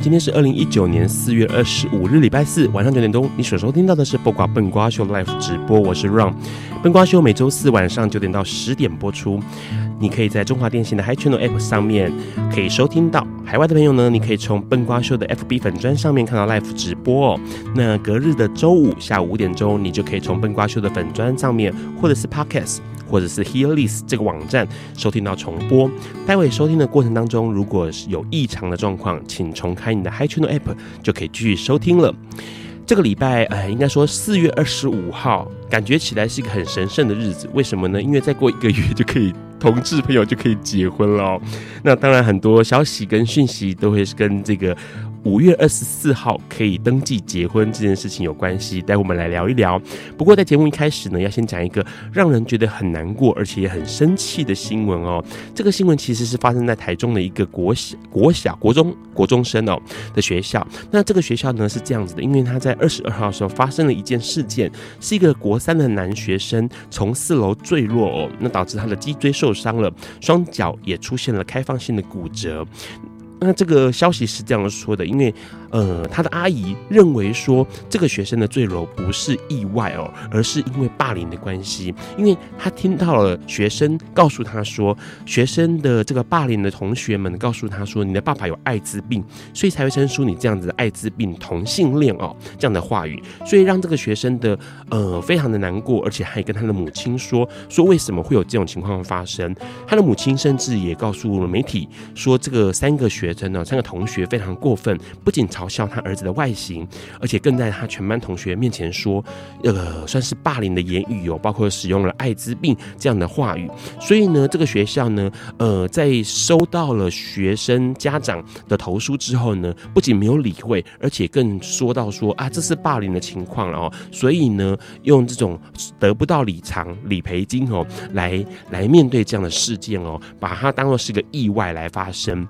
今天是二零一九年四月二十五日，礼拜四晚上九点钟，你所收听到的是《不瓜笨瓜秀》Live 直播，我是 Ron。笨瓜秀每周四晚上九点到十点播出，你可以在中华电信的 Hi Channel App 上面可以收听到。海外的朋友呢，你可以从笨瓜秀的 FB 粉砖上面看到 Live 直播哦。那隔日的周五下午五点钟，你就可以从笨瓜秀的粉砖上面，或者是 Podcast。或者是 Hearlist 这个网站收听到重播。待会收听的过程当中，如果有异常的状况，请重开你的 Hi Channel App，就可以继续收听了。这个礼拜，哎，应该说四月二十五号，感觉起来是一个很神圣的日子。为什么呢？因为再过一个月就可以同志朋友就可以结婚了。那当然，很多消息跟讯息都会是跟这个。五月二十四号可以登记结婚这件事情有关系，待会我们来聊一聊。不过在节目一开始呢，要先讲一个让人觉得很难过而且也很生气的新闻哦。这个新闻其实是发生在台中的一个国小、国小、国中、国中生哦的学校。那这个学校呢是这样子的，因为他在二十二号的时候发生了一件事件，是一个国三的男学生从四楼坠落哦，那导致他的脊椎受伤了，双脚也出现了开放性的骨折。那这个消息是这样说的，因为。呃，他的阿姨认为说，这个学生的坠楼不是意外哦，而是因为霸凌的关系。因为他听到了学生告诉他说，学生的这个霸凌的同学们告诉他说，你的爸爸有艾滋病，所以才会生出你这样子的艾滋病同性恋哦这样的话语，所以让这个学生的呃非常的难过，而且还跟他的母亲说说为什么会有这种情况发生。他的母亲甚至也告诉了媒体说，这个三个学生呢，三个同学非常过分，不仅嘲笑他儿子的外形，而且更在他全班同学面前说，呃，算是霸凌的言语哦，包括使用了艾滋病这样的话语。所以呢，这个学校呢，呃，在收到了学生家长的投诉之后呢，不仅没有理会，而且更说到说啊，这是霸凌的情况了哦。所以呢，用这种得不到理偿、理赔金哦，来来面对这样的事件哦，把它当做是个意外来发生。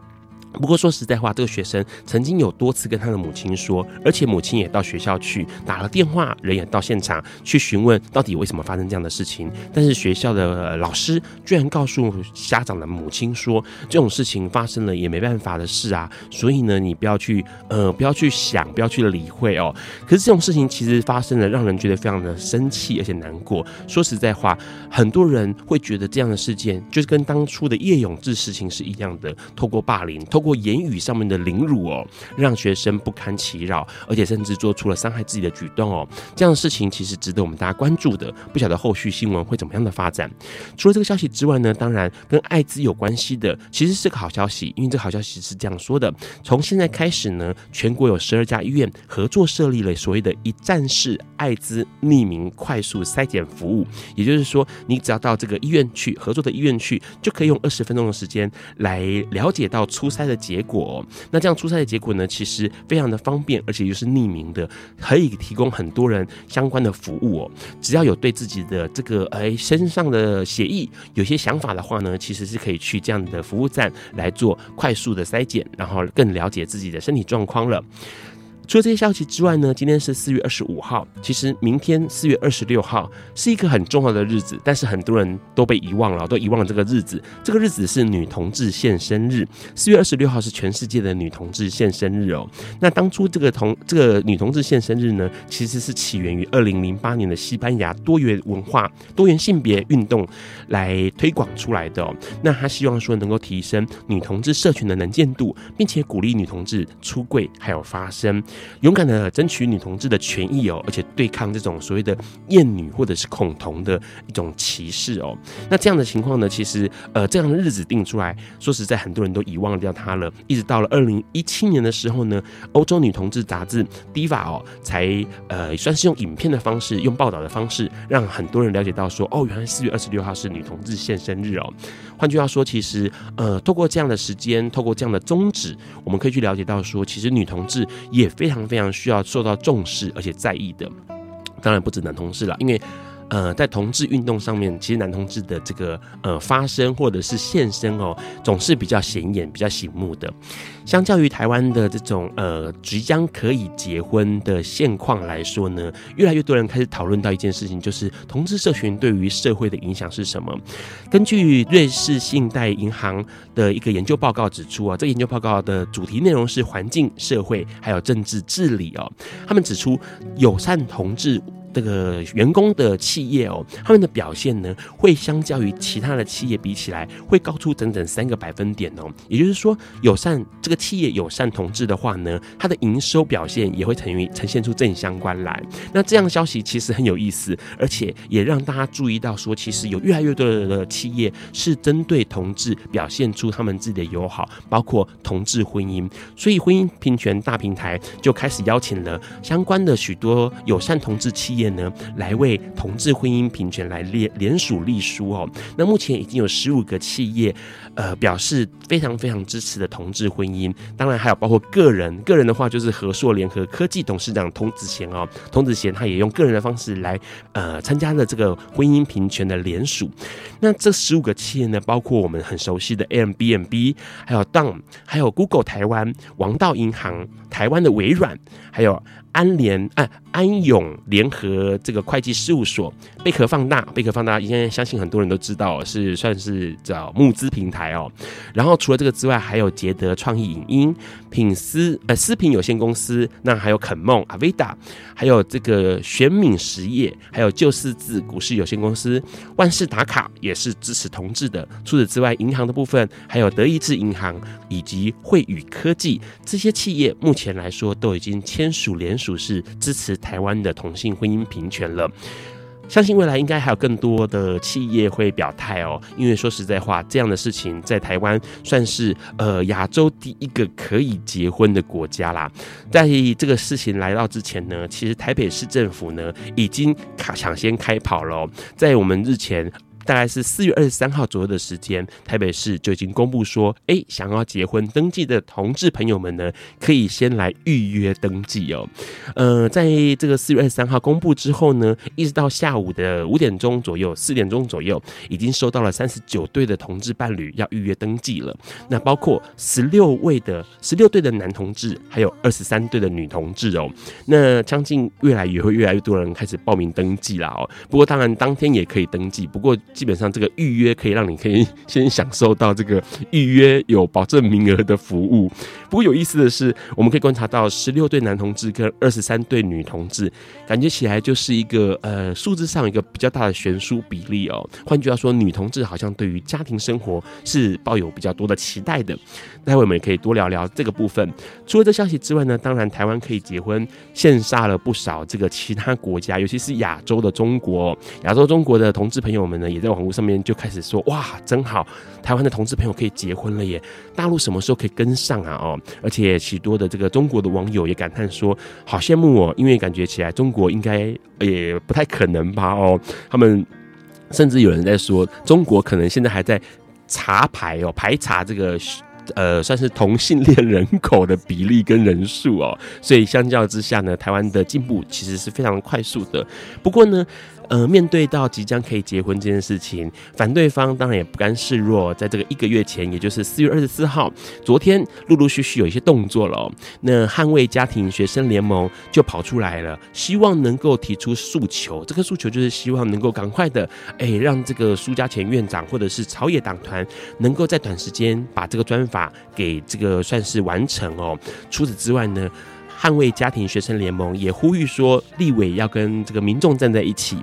不过说实在话，这个学生曾经有多次跟他的母亲说，而且母亲也到学校去打了电话，人也到现场去询问到底为什么发生这样的事情。但是学校的老师居然告诉家长的母亲说，这种事情发生了也没办法的事啊，所以呢，你不要去呃不要去想，不要去理会哦。可是这种事情其实发生了，让人觉得非常的生气而且难过。说实在话，很多人会觉得这样的事件就是跟当初的叶永志事情是一样的，透过霸凌，透过言语上面的凌辱哦，让学生不堪其扰，而且甚至做出了伤害自己的举动哦。这样的事情其实值得我们大家关注的。不晓得后续新闻会怎么样的发展。除了这个消息之外呢，当然跟艾滋有关系的，其实是个好消息，因为这个好消息是这样说的：从现在开始呢，全国有十二家医院合作设立了所谓的一站式艾滋匿名快速筛检服务。也就是说，你只要到这个医院去，合作的医院去，就可以用二十分钟的时间来了解到初筛的。的结果，那这样出差的结果呢，其实非常的方便，而且又是匿名的，可以提供很多人相关的服务哦。只要有对自己的这个哎身上的血液有些想法的话呢，其实是可以去这样的服务站来做快速的筛检，然后更了解自己的身体状况了。除了这些消息之外呢，今天是四月二十五号。其实明天四月二十六号是一个很重要的日子，但是很多人都被遗忘了，都遗忘了这个日子。这个日子是女同志献身日。四月二十六号是全世界的女同志献身日哦。那当初这个同这个女同志献身日呢，其实是起源于二零零八年的西班牙多元文化、多元性别运动来推广出来的。那他希望说能够提升女同志社群的能见度，并且鼓励女同志出柜还有发声。勇敢的争取女同志的权益哦，而且对抗这种所谓的厌女或者是恐同的一种歧视哦。那这样的情况呢，其实呃这样的日子定出来，说实在很多人都遗忘掉它了。一直到了二零一七年的时候呢，欧洲女同志杂志《Diva》哦，才呃算是用影片的方式，用报道的方式，让很多人了解到说，哦，原来四月二十六号是女同志现身日哦。换句话说，其实呃透过这样的时间，透过这样的宗旨，我们可以去了解到说，其实女同志也非常非常需要受到重视而且在意的。当然不止男同事了，因为。呃，在同志运动上面，其实男同志的这个呃发声或者是现身哦，总是比较显眼、比较醒目的。相较于台湾的这种呃即将可以结婚的现况来说呢，越来越多人开始讨论到一件事情，就是同志社群对于社会的影响是什么？根据瑞士信贷银行的一个研究报告指出啊，这个研究报告的主题内容是环境、社会还有政治治理哦。他们指出，友善同志。这个员工的企业哦，他们的表现呢，会相较于其他的企业比起来，会高出整整三个百分点哦。也就是说，友善这个企业友善同志的话呢，它的营收表现也会呈于呈现出正相关来。那这样消息其实很有意思，而且也让大家注意到说，其实有越来越多的企业是针对同志表现出他们自己的友好，包括同志婚姻。所以，婚姻平权大平台就开始邀请了相关的许多友善同志企业。呢，来为同志婚姻平权来联联署立书哦。那目前已经有十五个企业，呃，表示非常非常支持的同志婚姻。当然还有包括个人，个人的话就是和硕联合科技董事长童子贤哦，童子贤他也用个人的方式来呃参加了这个婚姻平权的联署。那这十五个企业呢，包括我们很熟悉的 Airbnb，还有 Dawn，还有 Google 台湾、王道银行、台湾的微软，还有。安联啊，安永联合这个会计事务所，贝壳放大，贝壳放大，应该相信很多人都知道，是算是叫募资平台哦。然后除了这个之外，还有捷德创意影音、品思呃思品有限公司，那还有肯梦、阿维达，还有这个玄敏实业，还有旧四字股市有限公司、万事达卡也是支持同志的。除此之外，银行的部分还有德意志银行以及惠宇科技这些企业，目前来说都已经签署联。属是支持台湾的同性婚姻平权了，相信未来应该还有更多的企业会表态哦。因为说实在话，这样的事情在台湾算是呃亚洲第一个可以结婚的国家啦。在这个事情来到之前呢，其实台北市政府呢已经抢先开跑了，在我们日前。大概是四月二十三号左右的时间，台北市就已经公布说，哎、想要结婚登记的同志朋友们呢，可以先来预约登记哦。呃，在这个四月二十三号公布之后呢，一直到下午的五点钟左右，四点钟左右，已经收到了三十九对的同志伴侣要预约登记了。那包括十六位的十六对的男同志，还有二十三对的女同志哦。那将近未来也会越来越多人开始报名登记了哦。不过当然当天也可以登记，不过。基本上这个预约可以让你可以先享受到这个预约有保证名额的服务。不过有意思的是，我们可以观察到十六对男同志跟二十三对女同志，感觉起来就是一个呃数字上一个比较大的悬殊比例哦。换句话说，女同志好像对于家庭生活是抱有比较多的期待的。待会我们也可以多聊聊这个部分。除了这消息之外呢，当然台湾可以结婚，羡煞了不少这个其他国家，尤其是亚洲的中国，亚洲中国的同志朋友们呢，也在网络上面就开始说：哇，真好，台湾的同志朋友可以结婚了耶！大陆什么时候可以跟上啊？哦，而且许多的这个中国的网友也感叹说：好羡慕哦，因为感觉起来中国应该也不太可能吧？哦，他们甚至有人在说，中国可能现在还在查排哦，排查这个。呃，算是同性恋人口的比例跟人数哦，所以相较之下呢，台湾的进步其实是非常快速的。不过呢。呃，面对到即将可以结婚这件事情，反对方当然也不甘示弱。在这个一个月前，也就是四月二十四号，昨天陆陆续续有一些动作了。那捍卫家庭学生联盟就跑出来了，希望能够提出诉求。这个诉求就是希望能够赶快的，哎，让这个苏家全院长或者是朝野党团能够在短时间把这个专法给这个算是完成哦。除此之外呢，捍卫家庭学生联盟也呼吁说，立委要跟这个民众站在一起。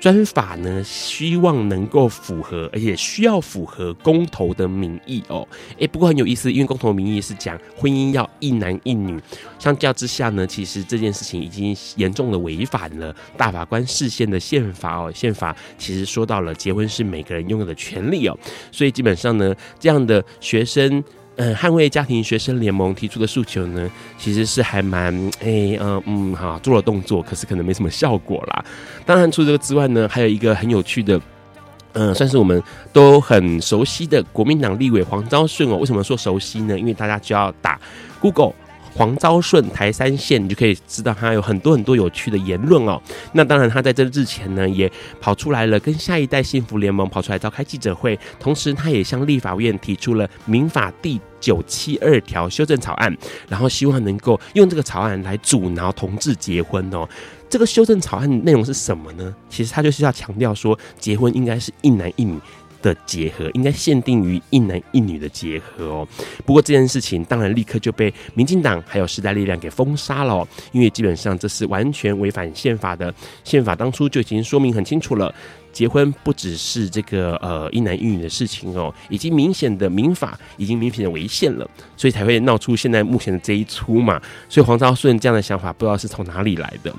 专法呢，希望能够符合，而且需要符合公投的民意哦。诶，不过很有意思，因为公投民意是讲婚姻要一男一女，相较之下呢，其实这件事情已经严重的违反了大法官释宪的宪法哦。宪法其实说到了结婚是每个人拥有的权利哦，所以基本上呢，这样的学生。嗯，捍卫家庭学生联盟提出的诉求呢，其实是还蛮诶，嗯嗯，好做了动作，可是可能没什么效果啦。当然，除这个之外呢，还有一个很有趣的，嗯，算是我们都很熟悉的国民党立委黄昭顺哦。为什么说熟悉呢？因为大家就要打 Google。黄昭顺台三线，你就可以知道他有很多很多有趣的言论哦。那当然，他在这日前呢，也跑出来了，跟下一代幸福联盟跑出来召开记者会，同时他也向立法院提出了民法第九七二条修正草案，然后希望能够用这个草案来阻挠同志结婚哦。这个修正草案内容是什么呢？其实他就是要强调说，结婚应该是一男一女。的结合应该限定于一男一女的结合哦。不过这件事情当然立刻就被民进党还有时代力量给封杀了哦，因为基本上这是完全违反宪法的。宪法当初就已经说明很清楚了。结婚不只是这个呃一男一女的事情哦，已经明显的民法已经明显的违宪了，所以才会闹出现在目前的这一出嘛。所以黄昭顺这样的想法不知道是从哪里来的。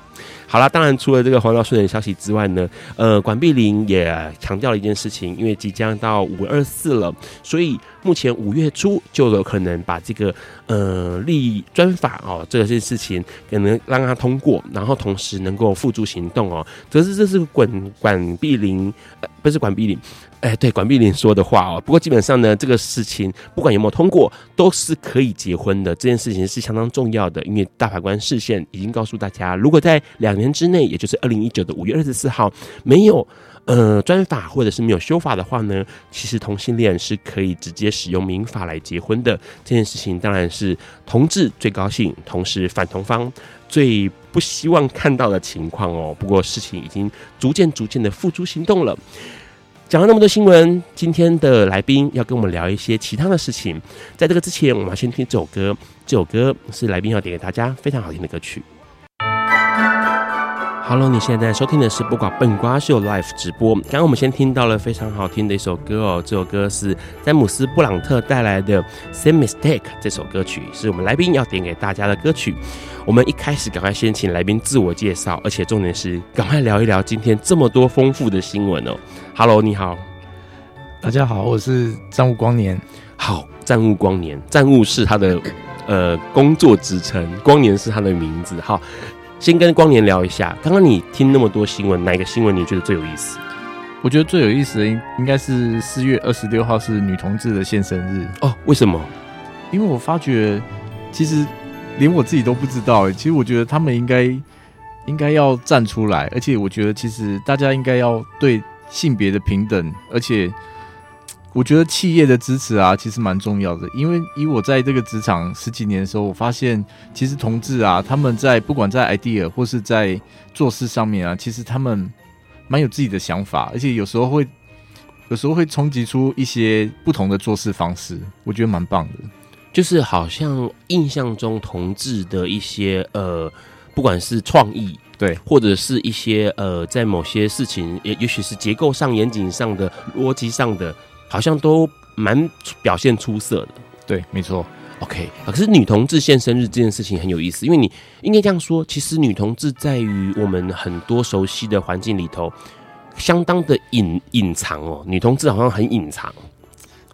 好啦，当然除了这个黄昭顺的消息之外呢，呃，管碧玲也强调了一件事情，因为即将到五二四了，所以。目前五月初就有可能把这个呃立专法哦，这件事情可能让它通过，然后同时能够付诸行动哦。可是这是管管碧玲，呃，不是管碧玲，哎、对，管碧玲说的话哦。不过基本上呢，这个事情不管有没有通过，都是可以结婚的。这件事情是相当重要的，因为大法官视线已经告诉大家，如果在两年之内，也就是二零一九的五月二十四号没有。呃，专法或者是没有修法的话呢，其实同性恋是可以直接使用民法来结婚的。这件事情当然是同志最高兴，同时反同方最不希望看到的情况哦。不过事情已经逐渐逐渐的付诸行动了。讲了那么多新闻，今天的来宾要跟我们聊一些其他的事情。在这个之前，我们要先听这首歌。这首歌是来宾要点给大家非常好听的歌曲。Hello，你现在在收听的是不管笨瓜秀 Live 直播。刚刚我们先听到了非常好听的一首歌哦，这首歌是詹姆斯布朗特带来的《Same Mistake》。这首歌曲是我们来宾要点给大家的歌曲。我们一开始赶快先请来宾自我介绍，而且重点是赶快聊一聊今天这么多丰富的新闻哦。Hello，你好，大家好，我是战务光年。好，战务光年，战务是他的呃工作职称，光年是他的名字。好。先跟光年聊一下，刚刚你听那么多新闻，哪个新闻你觉得最有意思？我觉得最有意思的应应该是四月二十六号是女同志的现身日哦。为什么？因为我发觉其实连我自己都不知道。其实我觉得他们应该应该要站出来，而且我觉得其实大家应该要对性别的平等，而且。我觉得企业的支持啊，其实蛮重要的。因为以我在这个职场十几年的时候，我发现其实同志啊，他们在不管在 idea 或是在做事上面啊，其实他们蛮有自己的想法，而且有时候会有时候会冲击出一些不同的做事方式。我觉得蛮棒的。就是好像印象中同志的一些呃，不管是创意对，或者是一些呃，在某些事情，也也许是结构上、严谨上的、逻辑上的。好像都蛮表现出色的，对，没错。OK 啊，可是女同志献生日这件事情很有意思，因为你应该这样说，其实女同志在于我们很多熟悉的环境里头，相当的隐隐藏哦。女同志好像很隐藏，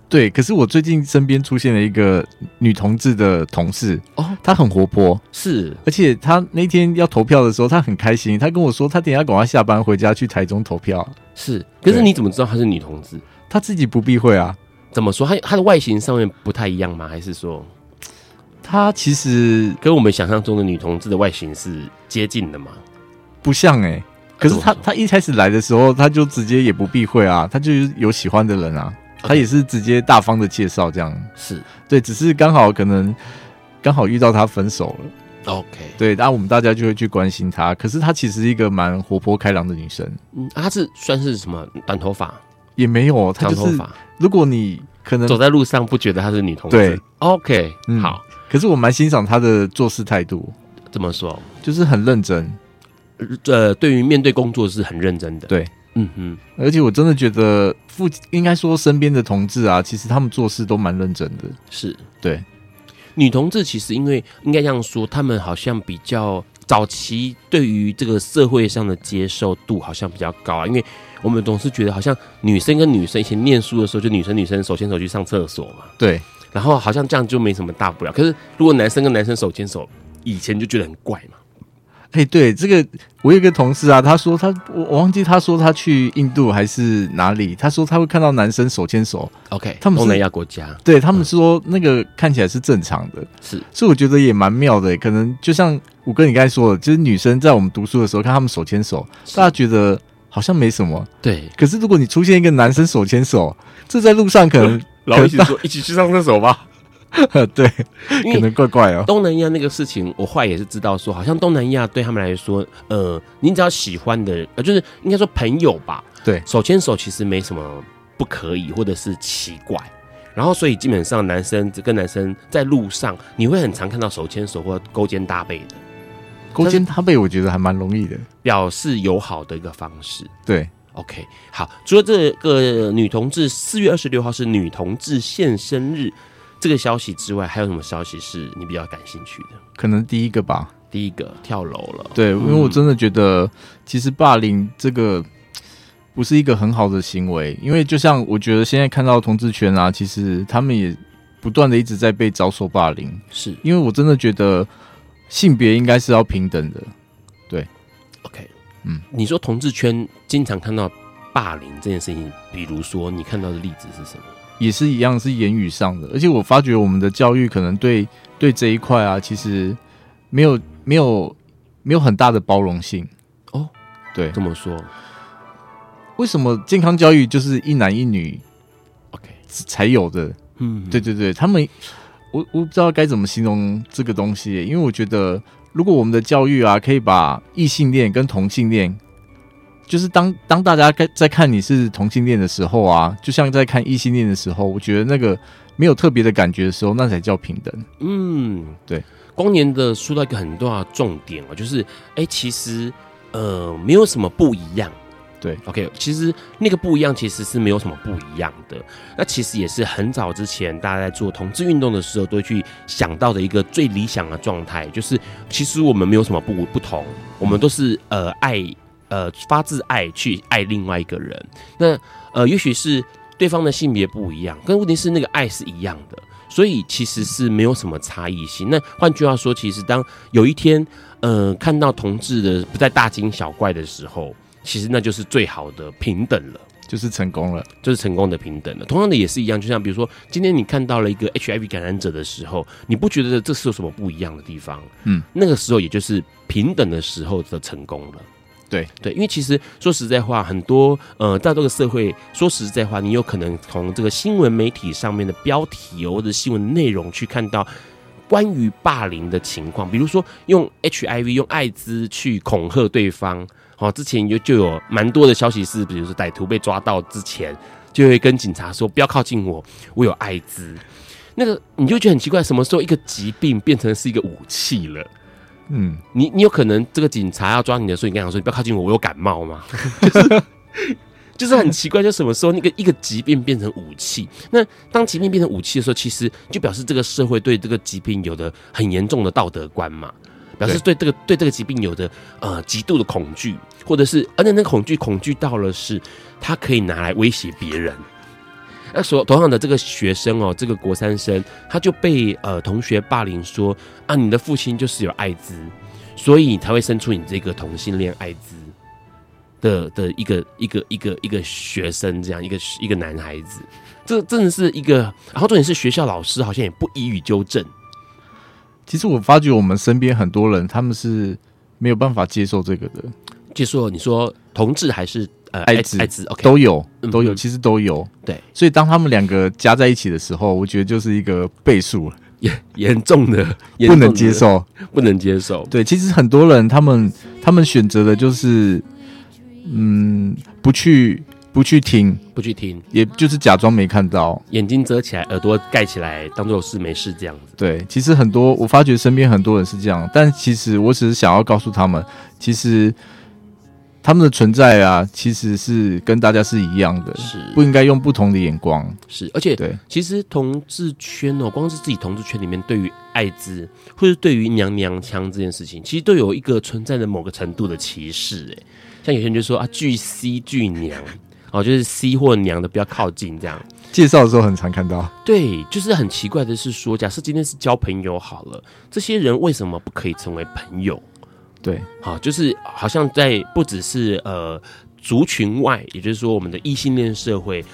对。可是我最近身边出现了一个女同志的同事哦，她很活泼，是，而且她那天要投票的时候，她很开心，她跟我说，她等下赶快下班回家去台中投票。是，可是你怎么知道她是女同志？他自己不避讳啊？怎么说？他他的外形上面不太一样吗？还是说他其实跟我们想象中的女同志的外形是接近的吗？不像哎、欸。可是他他一开始来的时候，他就直接也不避讳啊，他就有喜欢的人啊.他也是直接大方的介绍这样。是对，只是刚好可能刚好遇到他分手了。OK，对，然后我们大家就会去关心她。可是她其实是一个蛮活泼开朗的女生。嗯，啊、他是算是什么短头发？也没有，他就是。如果你可能走在路上不觉得他是女同志，对，OK，、嗯、好。可是我蛮欣赏他的做事态度。怎么说？就是很认真。呃，对于面对工作是很认真的。对，嗯嗯，而且我真的觉得父应该说身边的同志啊，其实他们做事都蛮认真的。是对，女同志其实因为应该这样说，他们好像比较早期对于这个社会上的接受度好像比较高啊，因为我们总是觉得好像女生跟女生以前念书的时候，就女生女生手牵手去上厕所嘛。对，然后好像这样就没什么大不了。可是如果男生跟男生手牵手，以前就觉得很怪嘛。哎，对，这个我有一个同事啊，他说他我我忘记他说他去印度还是哪里，他说他会看到男生手牵手。OK，他们东南亚国家，对他们说那个看起来是正常的，是，所以我觉得也蛮妙的。可能就像五哥你刚才说的，就是女生在我们读书的时候看他们手牵手，大家觉得好像没什么。对，可是如果你出现一个男生手牵手，这在路上可能 然后一起说一起去上厕所吧。对，可能怪怪哦。东南亚那个事情，我后来也是知道说，好像东南亚对他们来说，呃，你只要喜欢的，呃，就是应该说朋友吧，对，手牵手其实没什么不可以，或者是奇怪。然后，所以基本上男生跟男生在路上，你会很常看到手牵手或勾肩搭背的。勾肩搭背，我觉得还蛮容易的，表示友好的一个方式。对，OK，好。除了这个女同志，四月二十六号是女同志现身日。这个消息之外，还有什么消息是你比较感兴趣的？可能第一个吧，第一个跳楼了。对，因为我真的觉得，其实霸凌这个不是一个很好的行为。因为就像我觉得现在看到同志圈啊，其实他们也不断的一直在被遭受霸凌。是因为我真的觉得性别应该是要平等的。对，OK，嗯，你说同志圈经常看到霸凌这件事情，比如说你看到的例子是什么？也是一样，是言语上的，而且我发觉我们的教育可能对对这一块啊，其实没有没有没有很大的包容性哦。对，这么说，为什么健康教育就是一男一女？OK 才有的？嗯，对对对，他们我我不知道该怎么形容这个东西，因为我觉得如果我们的教育啊，可以把异性恋跟同性恋。就是当当大家在看你是同性恋的时候啊，就像在看异性恋的时候，我觉得那个没有特别的感觉的时候，那才叫平等。嗯，对。光年的说到一个很重要的重点哦，就是哎、欸，其实呃没有什么不一样。对，OK，其实那个不一样其实是没有什么不一样的。那其实也是很早之前大家在做同志运动的时候都会去想到的一个最理想的状态，就是其实我们没有什么不不同，我们都是呃爱。呃，发自爱去爱另外一个人，那呃，也许是对方的性别不一样，但问题是那个爱是一样的，所以其实是没有什么差异性。那换句话说，其实当有一天，呃，看到同志的不再大惊小怪的时候，其实那就是最好的平等了，就是成功了，就是成功的平等了。同样的也是一样，就像比如说，今天你看到了一个 HIV 感染者的时候，你不觉得这是有什么不一样的地方？嗯，那个时候也就是平等的时候的成功了。对对，因为其实说实在话，很多呃，在这个社会，说实在话，你有可能从这个新闻媒体上面的标题或者新闻内容去看到关于霸凌的情况，比如说用 HIV 用艾滋去恐吓对方，好，之前有就有蛮多的消息是，比如说歹徒被抓到之前，就会跟警察说不要靠近我，我有艾滋，那个你就觉得很奇怪，什么时候一个疾病变成是一个武器了？嗯，你你有可能这个警察要抓你的时候，你跟他说你不要靠近我，我有感冒吗？就是就是很奇怪，就什么时候那个一个疾病变成武器？那当疾病变成武器的时候，其实就表示这个社会对这个疾病有的很严重的道德观嘛，表示对这个对这个疾病有着呃极度的恐惧，或者是而且那恐惧恐惧到了是他可以拿来威胁别人。那所同样的这个学生哦，这个国三生，他就被呃同学霸凌说啊，你的父亲就是有艾滋，所以你才会生出你这个同性恋艾滋的的一个一个一个一个学生，这样一个一个男孩子，这真的是一个，然后重点是学校老师好像也不予以纠正。其实我发觉我们身边很多人他们是没有办法接受这个的，接受你说同志还是？呃，艾滋，艾滋，OK，都有，都有，其实都有。对，所以当他们两个加在一起的时候，我觉得就是一个倍数，严严重的，不能接受，不能接受。对，其实很多人他们他们选择的就是，嗯，不去不去听，不去听，也就是假装没看到，眼睛遮起来，耳朵盖起来，当做有事没事这样子。对，其实很多我发觉身边很多人是这样，但其实我只是想要告诉他们，其实。他们的存在啊，其实是跟大家是一样的，是不应该用不同的眼光。是，而且对，其实同志圈哦，光是自己同志圈里面，对于艾滋或者对于娘娘腔这件事情，其实都有一个存在的某个程度的歧视。哎，像有些人就说啊，巨 C 巨娘哦，就是 C 或娘的不要靠近这样。介绍的时候很常看到。对，就是很奇怪的是说，假设今天是交朋友好了，这些人为什么不可以成为朋友？对，好，就是好像在不只是呃族群外，也就是说我们的异性恋社会，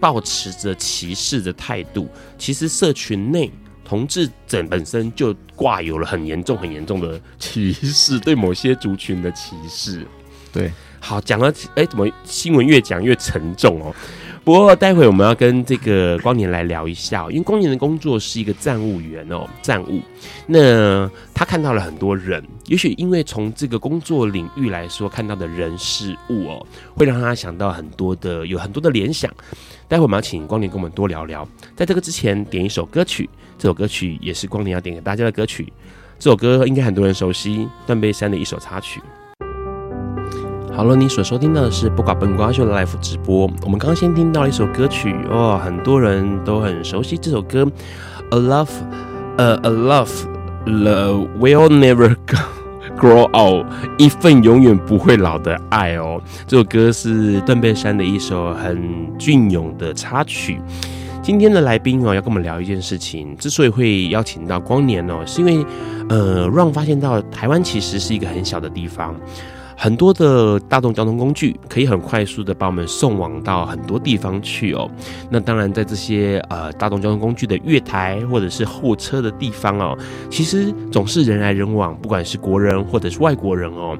保持着歧视的态度，其实社群内同志整本身就挂有了很严重、很严重的歧视，对某些族群的歧视。对，好，讲了，哎、欸，怎么新闻越讲越沉重哦？不过待会我们要跟这个光年来聊一下，因为光年的工作是一个站务员哦，站务。那他看到了很多人，也许因为从这个工作领域来说，看到的人事物哦，会让他想到很多的，有很多的联想。待会我们要请光年跟我们多聊聊。在这个之前，点一首歌曲，这首歌曲也是光年要点给大家的歌曲。这首歌应该很多人熟悉，断背山的一首插曲。好了，你所收听到的是《不寡笨瓜秀》的 Live 直播。我们刚刚先听到了一首歌曲，哦，很多人都很熟悉这首歌，《A Love》，呃，《A Love》，The Will Never Grow Old，一份永远不会老的爱哦。这首歌是断背山的一首很隽永的插曲。今天的来宾哦，要跟我们聊一件事情。之所以会邀请到光年哦，是因为呃，让发现到台湾其实是一个很小的地方。很多的大众交通工具可以很快速的把我们送往到很多地方去哦。那当然，在这些呃大众交通工具的月台或者是候车的地方哦，其实总是人来人往，不管是国人或者是外国人哦，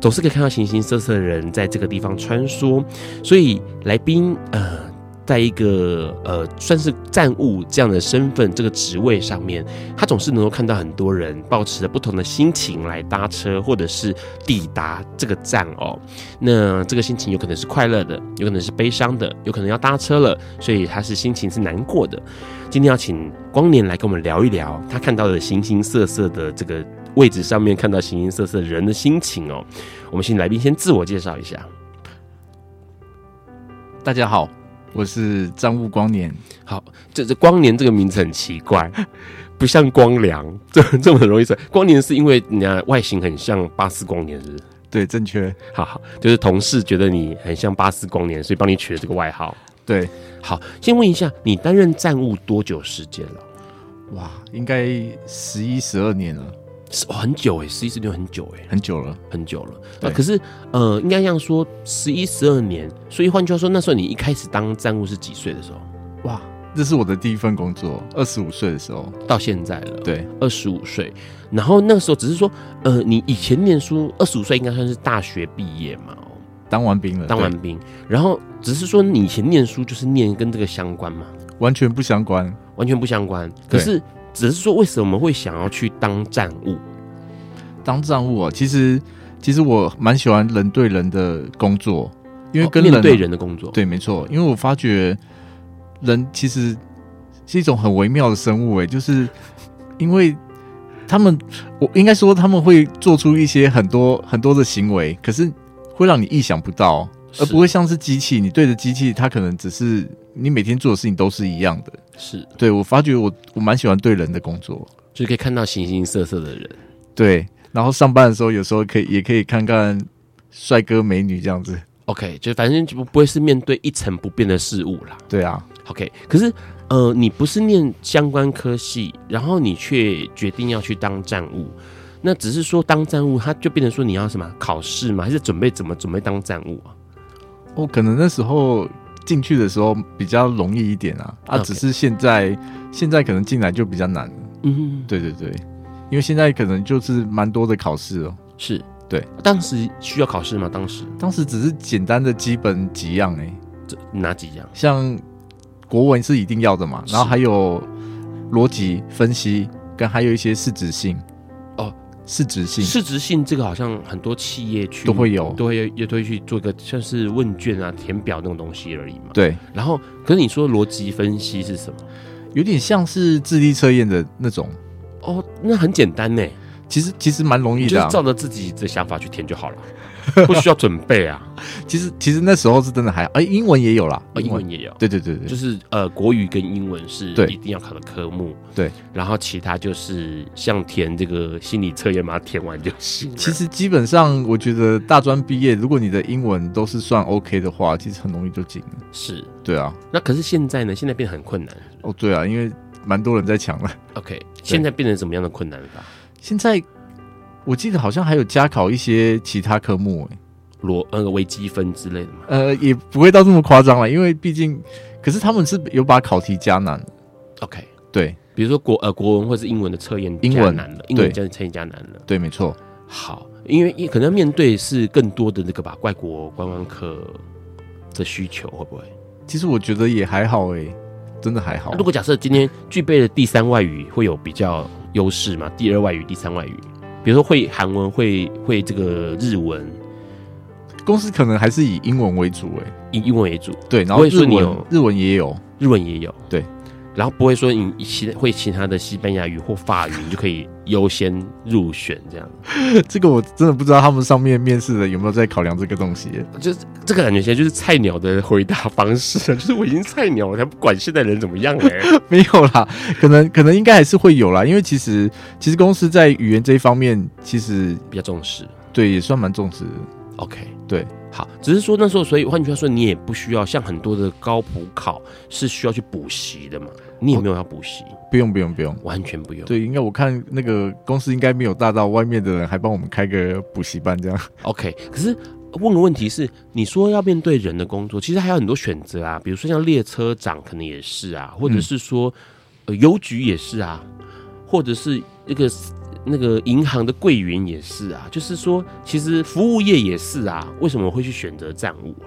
总是可以看到形形色色的人在这个地方穿梭。所以来宾呃。在一个呃，算是站务这样的身份，这个职位上面，他总是能够看到很多人抱持着不同的心情来搭车，或者是抵达这个站哦。那这个心情有可能是快乐的，有可能是悲伤的，有可能要搭车了，所以他是心情是难过的。今天要请光年来跟我们聊一聊，他看到的形形色色的这个位置上面看到形形色色人的心情哦。我们请来宾先自我介绍一下。大家好。我是站务光年，好，这这光年这个名字很奇怪，不像光良，这这么容易说。光年是因为你看外形很像巴斯光年，是不是？对，正确。好好，就是同事觉得你很像巴斯光年，所以帮你取了这个外号。对，好，先问一下，你担任站务多久时间了？哇，应该十一十二年了。哦、很久哎，十一十六很久哎，很久了，很久了。啊，可是呃，应该这样说，十一十二年。所以换句话说，那时候你一开始当站务是几岁的时候？哇，这是我的第一份工作，二十五岁的时候到现在了。对，二十五岁。然后那个时候只是说，呃，你以前念书，二十五岁应该算是大学毕业嘛？哦，当完兵了，当完兵。然后只是说，你以前念书就是念跟这个相关吗？完全不相关，完全不相关。可是。只是说，为什么会想要去当站务？当站务啊，其实其实我蛮喜欢人对人的工作，因为跟人、对人的工作，对，没错。因为我发觉人其实是一种很微妙的生物，哎，就是因为他们，我应该说他们会做出一些很多很多的行为，可是会让你意想不到，而不会像是机器，你对着机器，它可能只是你每天做的事情都是一样的。是对，我发觉我我蛮喜欢对人的工作，就可以看到形形色色的人。对，然后上班的时候有时候可以也可以看看帅哥美女这样子。OK，就反正就不会是面对一成不变的事物啦。对啊，OK。可是呃，你不是念相关科系，然后你却决定要去当站务，那只是说当站务，他就变成说你要什么考试吗？还是准备怎么准备当站务啊？哦，可能那时候。进去的时候比较容易一点啊，啊，只是现在.现在可能进来就比较难。嗯哼，对对对，因为现在可能就是蛮多的考试哦。是，对，当时需要考试吗？当时，当时只是简单的基本几样哎，这哪几样？像国文是一定要的嘛，然后还有逻辑分析，跟还有一些事质性。市值性，市值性这个好像很多企业去都会有，都会也都会去做一个像是问卷啊、填表那种东西而已嘛。对。然后，可是你说逻辑分析是什么？有点像是智力测验的那种。哦，那很简单呢。其实其实蛮容易的，就是照着自己的想法去填就好了。不需要准备啊，其实其实那时候是真的还，哎、欸，英文也有啦，哦，英文也有，对对对对，就是呃，国语跟英文是一定要考的科目，对，然后其他就是像填这个心理测验嘛，填完就行。其实基本上我觉得大专毕业，如果你的英文都是算 OK 的话，其实很容易就进。是，对啊。那可是现在呢？现在变得很困难。哦，对啊，因为蛮多人在抢了。OK，现在变成什么样的困难法？现在。我记得好像还有加考一些其他科目，哎，罗那个微积分之类的嘛。呃，也不会到这么夸张了，因为毕竟，可是他们是有把考题加难。OK，对，比如说国呃国文或是英文的测验，英文难了，英文加测验加难了。对，没错。好，因为可能要面对是更多的那个吧，外国观光客的需求会不会？其实我觉得也还好，哎，真的还好。如果假设今天具备了第三外语，会有比较优势吗？第二外语、第三外语？比如说会韩文，会会这个日文，公司可能还是以英文为主，哎，以英文为主，对，然后日文日文也有，日文也有，对，然后不会说你其会其他的西班牙语或法语，你就可以优先入选这样。这个我真的不知道他们上面面试的有没有在考量这个东西，就是这个感觉现在就是菜鸟的回答方式，就是我已经菜鸟了，才不管现在人怎么样哎，没有啦，可能可能应该还是会有啦，因为其实其实公司在语言这一方面其实比较重视，对，也算蛮重视的。OK，对。好，只是说那时候，所以换句话说，你也不需要像很多的高普考是需要去补习的嘛？你有没有要补习？不用，不用，不用，完全不用。对，应该我看那个公司应该没有大到外面的人还帮我们开个补习班这样。OK，可是问个问题是，你说要面对人的工作，其实还有很多选择啊，比如说像列车长可能也是啊，或者是说、嗯、呃邮局也是啊，或者是那个。那个银行的柜员也是啊，就是说，其实服务业也是啊。为什么会去选择站务啊？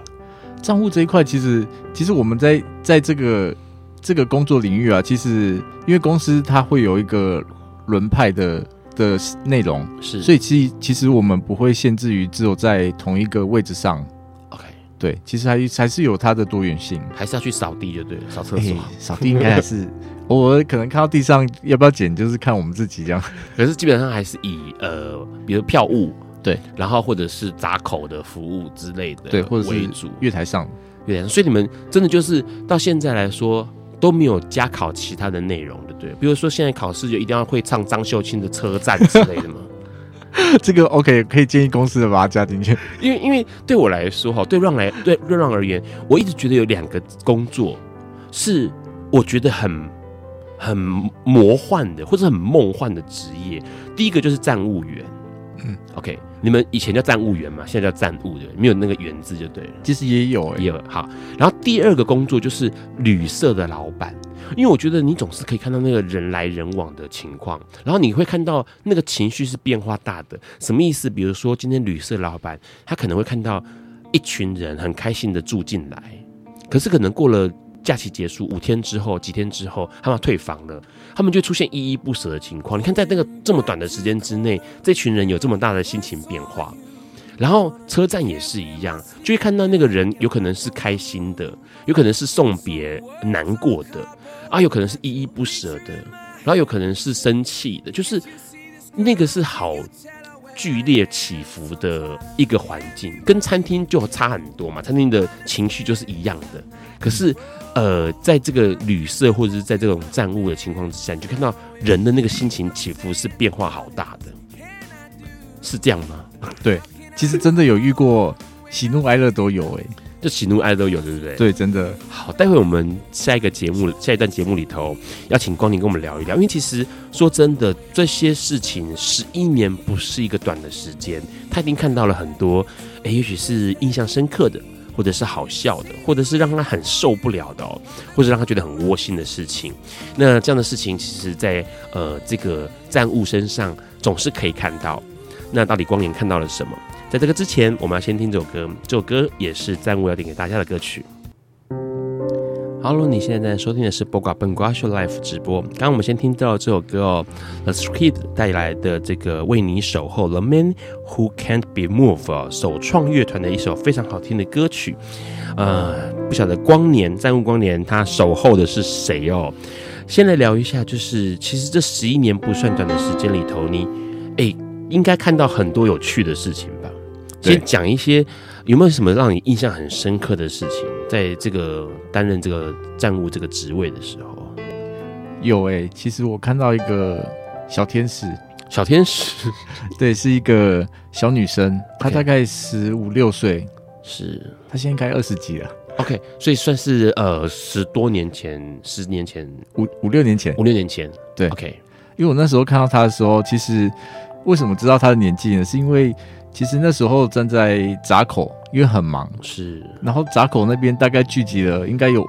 账务这一块，其实其实我们在在这个这个工作领域啊，其实因为公司它会有一个轮派的的内容，是，所以其实其实我们不会限制于只有在同一个位置上。OK，对，其实还还是有它的多元性，还是要去扫地就对了，扫厕所，扫地应该还是。我可能看到地上要不要捡，就是看我们自己这样。可是基本上还是以呃，比如票务对，然后或者是闸口的服务之类的对，或者为主。月台上，月台上。所以你们真的就是到现在来说都没有加考其他的内容的，对？比如说现在考试就一定要会唱张秀清的车站之类的吗？这个 OK，可以建议公司的把它加进去。因为因为对我来说哈，对让来对让而言，我一直觉得有两个工作是我觉得很。很魔幻的，或者很梦幻的职业。第一个就是站务员，嗯，OK，你们以前叫站务员嘛，现在叫站务的，没有那个“员”字就对了。其实也有、欸，也有。好，然后第二个工作就是旅社的老板，因为我觉得你总是可以看到那个人来人往的情况，然后你会看到那个情绪是变化大的。什么意思？比如说今天旅社老板他可能会看到一群人很开心的住进来，可是可能过了。假期结束五天之后，几天之后，他们要退房了，他们就出现依依不舍的情况。你看，在那个这么短的时间之内，这群人有这么大的心情变化。然后车站也是一样，就会看到那个人有可能是开心的，有可能是送别难过的，啊，有可能是依依不舍的，然后有可能是生气的，就是那个是好剧烈起伏的一个环境，跟餐厅就差很多嘛。餐厅的情绪就是一样的，可是。呃，在这个旅社或者是在这种站务的情况之下，你就看到人的那个心情起伏是变化好大的，是这样吗？对，其实真的有遇过喜怒哀乐都有诶、欸，就喜怒哀乐都有，对不对？对，真的。好，待会我们下一个节目，下一段节目里头，要请光临跟我们聊一聊，因为其实说真的，这些事情十一年不是一个短的时间，他已经看到了很多，哎，也许是印象深刻的。或者是好笑的，或者是让他很受不了的哦，或者让他觉得很窝心的事情。那这样的事情，其实在呃这个战务身上总是可以看到。那到底光年看到了什么？在这个之前，我们要先听这首歌，这首歌也是站务要点给大家的歌曲。Hello，你现在在收听的是播瓜笨瓜秀 Live 直播。刚刚我们先听到这首歌哦，The Street 带来的这个为你守候，The Man Who Can't Be Moved，首创乐团的一首非常好听的歌曲。呃，不晓得光年站务光年他守候的是谁哦？先来聊一下，就是其实这十一年不算短的时间里头，你哎，应该看到很多有趣的事情吧？对。先讲一些有没有什么让你印象很深刻的事情，在这个担任这个站务这个职位的时候，有诶、欸，其实我看到一个小天使，小天使，对，是一个小女生，她大概十五六岁，是。她现在应该二十几了。OK，所以算是呃十多年前，十年前，五五六年前，五六年前，对，OK。因为我那时候看到她的时候，其实为什么知道她的年纪呢？是因为其实那时候站在闸口，因为很忙，是，然后闸口那边大概聚集了应该有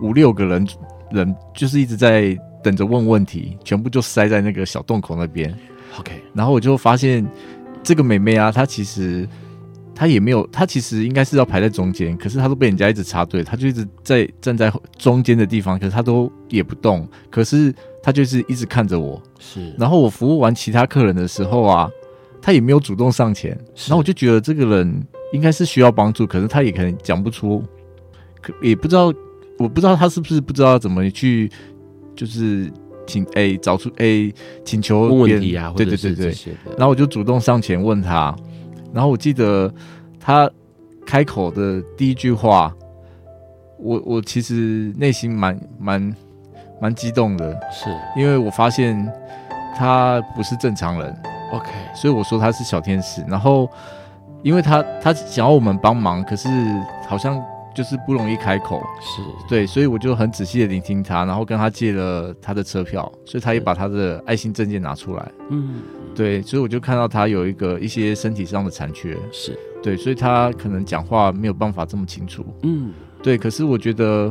五六个人，人就是一直在等着问问题，全部就塞在那个小洞口那边，OK。然后我就发现这个妹妹啊，她其实。她也没有，她其实应该是要排在中间，可是她都被人家一直插队，她就一直在站在中间的地方，可是她都也不动，可是她就是一直看着我。是，然后我服务完其他客人的时候啊，他也没有主动上前，然后我就觉得这个人应该是需要帮助，可是他也可能讲不出，可也不知道，我不知道他是不是不知道怎么去，就是请哎、欸、找出哎、欸、请求问问题啊，对对对对，然后我就主动上前问他。然后我记得他开口的第一句话，我我其实内心蛮蛮蛮激动的，是。因为我发现他不是正常人，OK，所以我说他是小天使。然后因为他他想要我们帮忙，可是好像就是不容易开口，是对，所以我就很仔细的聆听他，然后跟他借了他的车票，所以他也把他的爱心证件拿出来，嗯。对，所以我就看到他有一个一些身体上的残缺，是对，所以他可能讲话没有办法这么清楚。嗯，对。可是我觉得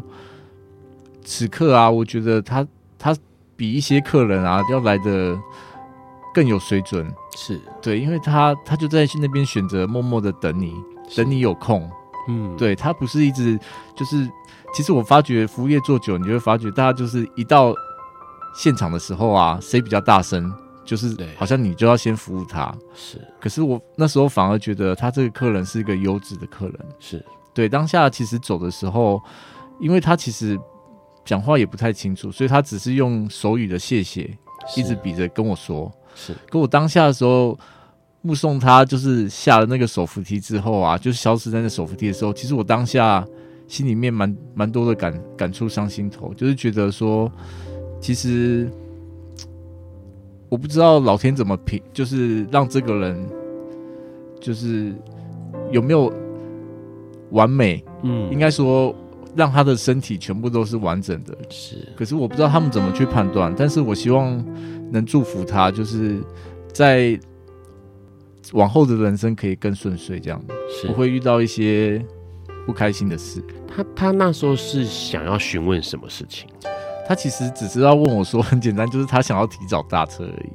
此刻啊，我觉得他他比一些客人啊要来的更有水准。是对，因为他他就在那边选择默默的等你，等你有空。嗯，对，他不是一直就是，其实我发觉服务业做久，你就会发觉大家就是一到现场的时候啊，谁比较大声？就是好像你就要先服务他，是。可是我那时候反而觉得他这个客人是一个优质的客人，是对。当下其实走的时候，因为他其实讲话也不太清楚，所以他只是用手语的谢谢，一直比着跟我说。是。可我当下的时候，目送他就是下了那个手扶梯之后啊，就是消失在那手扶梯的时候，其实我当下心里面蛮蛮多的感感触上心头，就是觉得说，其实。我不知道老天怎么评，就是让这个人，就是有没有完美？嗯，应该说让他的身体全部都是完整的。是，可是我不知道他们怎么去判断。但是我希望能祝福他，就是在往后的人生可以更顺遂，这样是不会遇到一些不开心的事。他他那时候是想要询问什么事情？他其实只知道问我说，很简单，就是他想要提早搭车而已。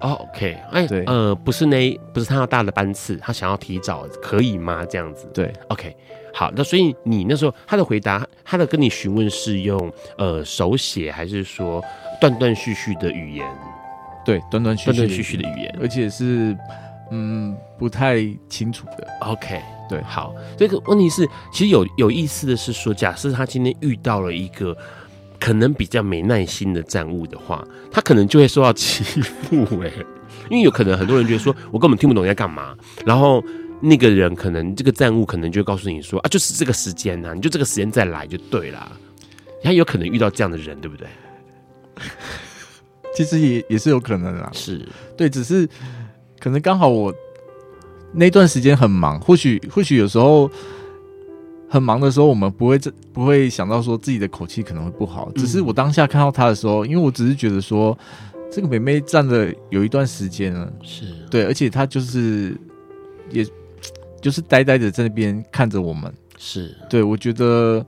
哦，OK，哎，对，呃，不是那，不是他要搭的班次，他想要提早，可以吗？这样子，对，OK，好，那所以你那时候他的回答，他的跟你询问是用呃手写，还是说断断续续的语言？对，断断续续断断续续的语言，而且是嗯不太清楚的。OK，对，好，这个问题是，其实有有意思的是说，假设他今天遇到了一个。可能比较没耐心的站务的话，他可能就会受到欺负哎，因为有可能很多人觉得说，我根本听不懂你在干嘛，然后那个人可能这个站务可能就会告诉你说啊，就是这个时间呐，你就这个时间再来就对啦。他有可能遇到这样的人，对不对？其实也也是有可能啦，是对，只是可能刚好我那段时间很忙，或许或许有时候。很忙的时候，我们不会这不会想到说自己的口气可能会不好。只是我当下看到他的时候，因为我只是觉得说，这个妹妹站了有一段时间了，是对，而且她就是，也就是呆呆的在那边看着我们。是对，我觉得